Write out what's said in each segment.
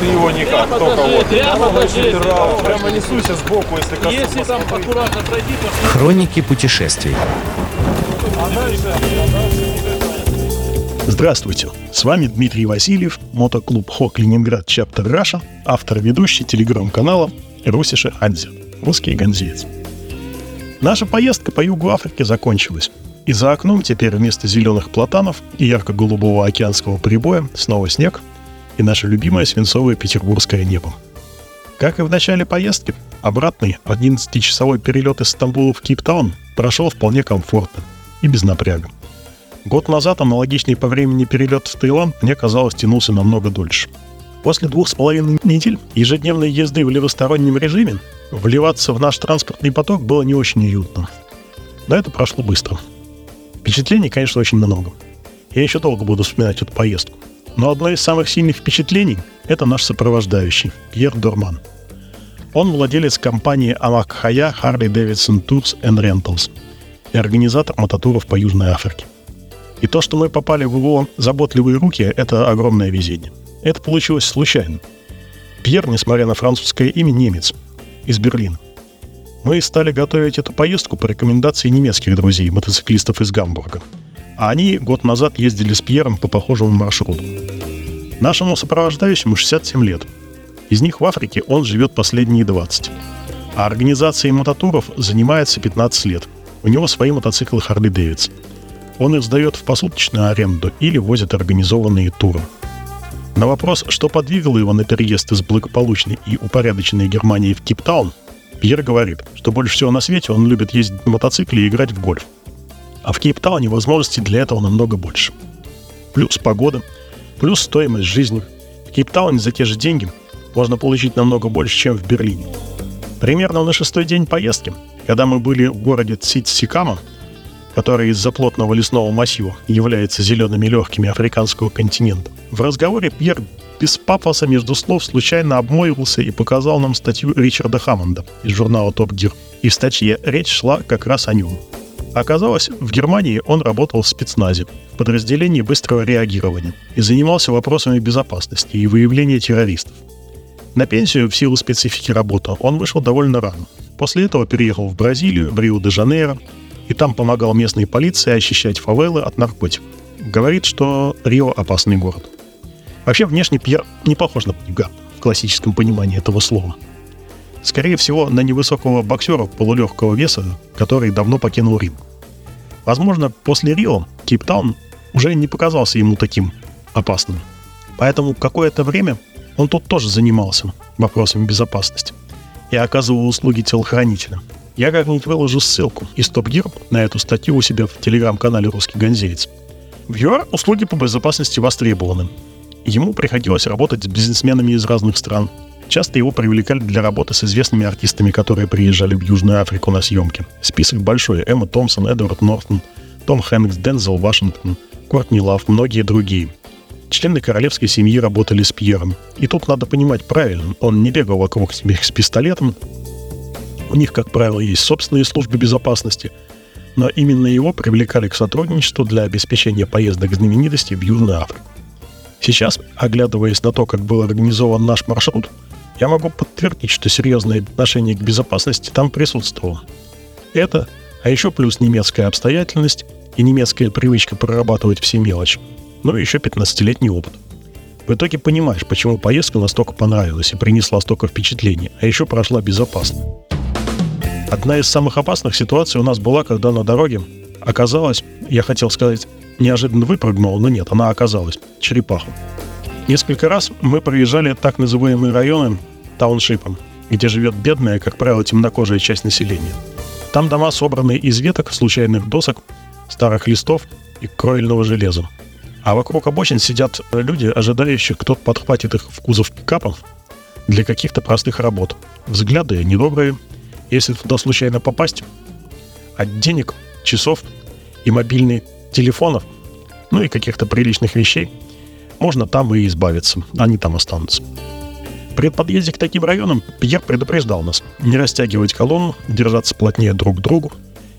Ты его никак, Прямо только вот. прямо несуйся сбоку, если коснусь. Если там аккуратно пройти, то Хроники путешествий. Здравствуйте, с вами Дмитрий Васильев, мотоклуб ХОК Ленинград Чаптер Раша, автор и ведущий телеграм-канала Русиша Адзе, русский ганзеец. Наша поездка по югу Африки закончилась. И за окном теперь вместо зеленых платанов и ярко-голубого океанского прибоя снова снег и наше любимое свинцовое петербургское небо. Как и в начале поездки, обратный 11-часовой перелет из Стамбула в Кейптаун прошел вполне комфортно и без напряга. Год назад аналогичный по времени перелет в Таиланд мне казалось тянулся намного дольше. После двух с половиной недель ежедневной езды в левостороннем режиме вливаться в наш транспортный поток было не очень уютно. Но это прошло быстро. Впечатлений, конечно, очень много. Я еще долго буду вспоминать эту поездку. Но одно из самых сильных впечатлений – это наш сопровождающий, Пьер Дорман. Он владелец компании Амак Хая Harley Davidson Tours and Rentals и организатор мототуров по Южной Африке. И то, что мы попали в его заботливые руки, это огромное везение. Это получилось случайно. Пьер, несмотря на французское имя, немец, из Берлина. Мы стали готовить эту поездку по рекомендации немецких друзей, мотоциклистов из Гамбурга. А они год назад ездили с Пьером по похожему маршруту. Нашему сопровождающему 67 лет. Из них в Африке он живет последние 20. А организацией мототуров занимается 15 лет. У него свои мотоциклы Harley Davidson. Он их сдает в посуточную аренду или возит организованные туры. На вопрос, что подвигало его на переезд из благополучной и упорядоченной Германии в Кейптаун, Пьер говорит, что больше всего на свете он любит ездить на мотоцикле и играть в гольф. А в Кейптауне возможностей для этого намного больше. Плюс погода, плюс стоимость жизни. В Кейптауне за те же деньги можно получить намного больше, чем в Берлине. Примерно на шестой день поездки, когда мы были в городе Цитсикама, который из-за плотного лесного массива является зелеными легкими африканского континента. В разговоре Пьер без пафоса между слов случайно обмоивался и показал нам статью Ричарда Хаммонда из журнала Топ Гир. И в статье речь шла как раз о нем. Оказалось, в Германии он работал в спецназе, в подразделении быстрого реагирования, и занимался вопросами безопасности и выявления террористов. На пенсию в силу специфики работы он вышел довольно рано. После этого переехал в Бразилию, в Рио-де-Жанейро, и там помогал местной полиции очищать фавелы от наркотиков. Говорит, что Рио – опасный город. Вообще, внешне Пьер не похож на бандюга в классическом понимании этого слова. Скорее всего, на невысокого боксера полулегкого веса, который давно покинул Рим. Возможно, после Рио Кейптаун уже не показался ему таким опасным. Поэтому какое-то время он тут тоже занимался вопросами безопасности и оказывал услуги телохранителя. Я как-нибудь выложу ссылку из Топ Гир на эту статью у себя в телеграм-канале «Русский Гонзеец». В ЮАР услуги по безопасности востребованы. Ему приходилось работать с бизнесменами из разных стран. Часто его привлекали для работы с известными артистами, которые приезжали в Южную Африку на съемки. Список большой. Эмма Томпсон, Эдвард Нортон, Том Хэнкс, Дензел Вашингтон, Кортни Лав, многие другие. Члены королевской семьи работали с Пьером. И тут надо понимать правильно, он не бегал вокруг них с пистолетом. У них, как правило, есть собственные службы безопасности, но именно его привлекали к сотрудничеству для обеспечения поездок знаменитостей в Южную Африку. Сейчас, оглядываясь на то, как был организован наш маршрут, я могу подтвердить, что серьезное отношение к безопасности там присутствовало. Это, а еще плюс немецкая обстоятельность и немецкая привычка прорабатывать все мелочи, ну и еще 15-летний опыт. В итоге понимаешь, почему поездка настолько понравилась и принесла столько впечатлений, а еще прошла безопасно. Одна из самых опасных ситуаций у нас была, когда на дороге оказалось, я хотел сказать, неожиданно выпрыгнула, но нет, она оказалась, черепаха. Несколько раз мы проезжали так называемые районы тауншипом, где живет бедная, как правило, темнокожая часть населения. Там дома собраны из веток, случайных досок, старых листов и кровельного железа. А вокруг обочин сидят люди, ожидающие, кто подхватит их в кузов пикапов для каких-то простых работ. Взгляды недобрые, если туда случайно попасть, от денег, часов и мобильных телефонов, ну и каких-то приличных вещей, можно там и избавиться, они там останутся. При подъезде к таким районам Пьер предупреждал нас не растягивать колонну, держаться плотнее друг к другу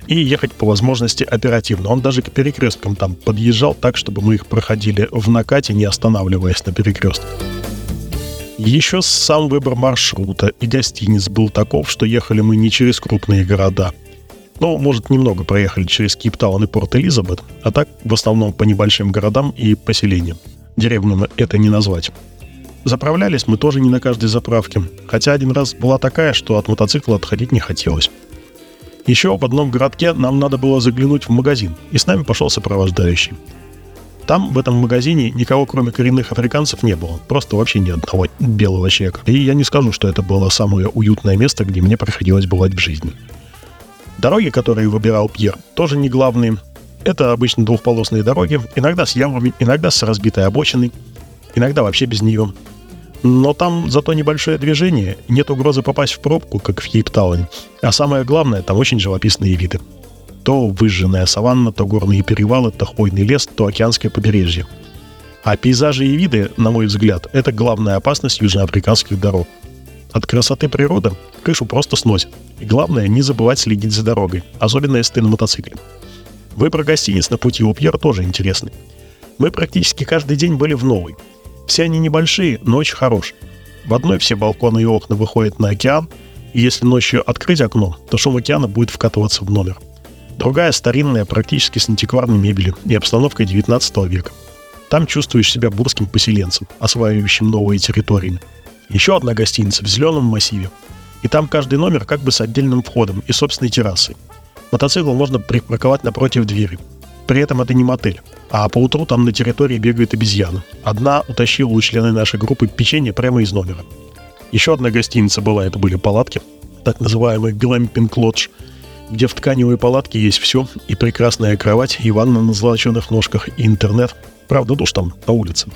и ехать по возможности оперативно. Он даже к перекресткам там подъезжал так, чтобы мы их проходили в накате, не останавливаясь на перекрестках. Еще сам выбор маршрута и гостиниц был таков, что ехали мы не через крупные города. Ну, может, немного проехали через Кейптаун и Порт-Элизабет, а так в основном по небольшим городам и поселениям. Деревню это не назвать. Заправлялись мы тоже не на каждой заправке, хотя один раз была такая, что от мотоцикла отходить не хотелось. Еще в одном городке нам надо было заглянуть в магазин, и с нами пошел сопровождающий. Там, в этом магазине, никого кроме коренных африканцев не было. Просто вообще ни одного белого человека. И я не скажу, что это было самое уютное место, где мне приходилось бывать в жизни. Дороги, которые выбирал Пьер, тоже не главные. Это обычно двухполосные дороги, иногда с ямами, иногда с разбитой обочиной, иногда вообще без нее. Но там зато небольшое движение, нет угрозы попасть в пробку, как в Кейптауне. А самое главное, там очень живописные виды. То выжженная саванна, то горные перевалы, то хвойный лес, то океанское побережье. А пейзажи и виды, на мой взгляд, это главная опасность южноафриканских дорог. От красоты природы крышу просто сносит. И главное, не забывать следить за дорогой, особенно если ты на мотоцикле. Выбор гостиниц на пути у Пьер тоже интересный. Мы практически каждый день были в новой – все они небольшие, но очень хорошие. В одной все балконы и окна выходят на океан, и если ночью открыть окно, то шум океана будет вкатываться в номер. Другая старинная, практически с антикварной мебелью и обстановкой 19 века. Там чувствуешь себя бурским поселенцем, осваивающим новые территории. Еще одна гостиница в зеленом массиве. И там каждый номер как бы с отдельным входом и собственной террасой. Мотоцикл можно припарковать напротив двери. При этом это не мотель. А по утру там на территории бегают обезьяны. Одна утащила у члены нашей группы печенье прямо из номера. Еще одна гостиница была, это были палатки, так называемый глэмпинг лодж, где в тканевой палатке есть все, и прекрасная кровать, и ванна на золоченых ножках, и интернет. Правда, душ там на улице.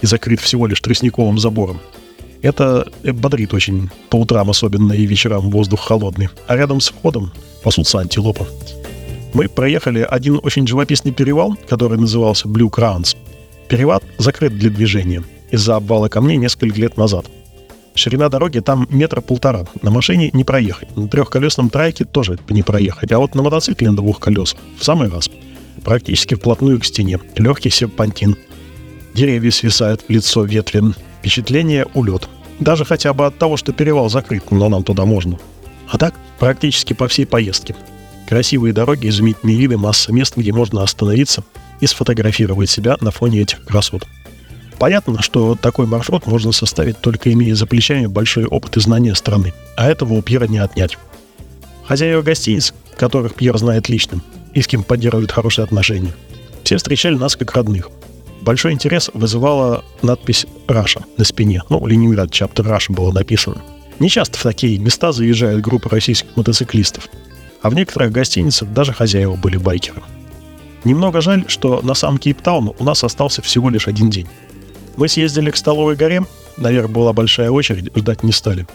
И закрыт всего лишь тростниковым забором. Это бодрит очень, по утрам особенно и вечерам воздух холодный. А рядом с входом пасутся антилопы мы проехали один очень живописный перевал, который назывался Blue Crowns. Перевал закрыт для движения из-за обвала камней несколько лет назад. Ширина дороги там метра полтора. На машине не проехать. На трехколесном трайке тоже не проехать. А вот на мотоцикле на двух колесах в самый раз. Практически вплотную к стене. Легкий серпантин. Деревья свисают в лицо ветвен. Впечатление — улет. Даже хотя бы от того, что перевал закрыт, но нам туда можно. А так, практически по всей поездке. Красивые дороги, изумительные виды, масса мест, где можно остановиться и сфотографировать себя на фоне этих красот. Понятно, что такой маршрут можно составить только имея за плечами большой опыт и знания страны, а этого у Пьера не отнять. Хозяева гостиниц, которых Пьер знает лично, и с кем поддерживает хорошие отношения, все встречали нас как родных. Большой интерес вызывала надпись «Russia» на спине, ну, Leningrad Chapter Russia было написано. Не часто в такие места заезжают группы российских мотоциклистов – а в некоторых гостиницах даже хозяева были байкеры. Немного жаль, что на сам Кейптаун у нас остался всего лишь один день. Мы съездили к Столовой горе, наверх была большая очередь, ждать не стали.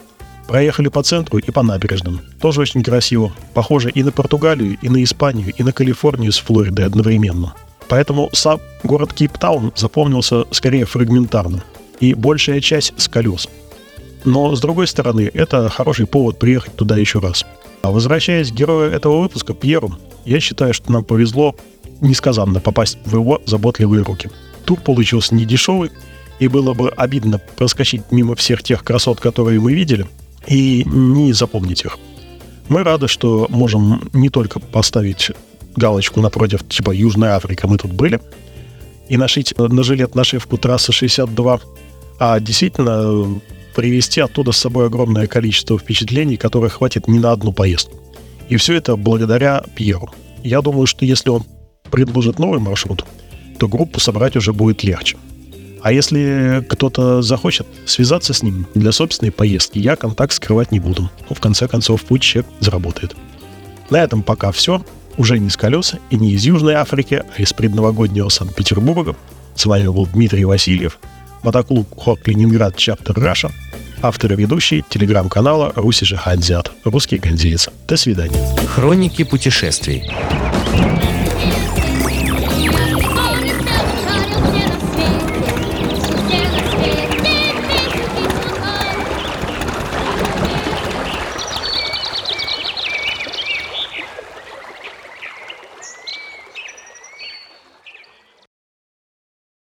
Проехали по центру и по набережным. Тоже очень красиво. Похоже и на Португалию, и на Испанию, и на Калифорнию с Флоридой одновременно. Поэтому сам город Кейптаун запомнился скорее фрагментарно. И большая часть с колес. Но, с другой стороны, это хороший повод приехать туда еще раз. А возвращаясь к герою этого выпуска, Пьеру, я считаю, что нам повезло несказанно попасть в его заботливые руки. Тур получился не дешевый, и было бы обидно проскочить мимо всех тех красот, которые мы видели, и не запомнить их. Мы рады, что можем не только поставить галочку напротив, типа Южная Африка, мы тут были, и нашить на жилет нашивку трассы 62, а действительно привезти оттуда с собой огромное количество впечатлений, которых хватит не на одну поездку. И все это благодаря Пьеру. Я думаю, что если он предложит новый маршрут, то группу собрать уже будет легче. А если кто-то захочет связаться с ним для собственной поездки, я контакт скрывать не буду. Ну, в конце концов, путь чек заработает. На этом пока все. Уже не с колеса и не из Южной Африки, а из предновогоднего Санкт-Петербурга. С вами был Дмитрий Васильев – мотоклуб Хок Ленинград Чаптер Раша, автор и ведущий телеграм-канала Руси же Ханзиат, русский гандеец. До свидания. Хроники путешествий.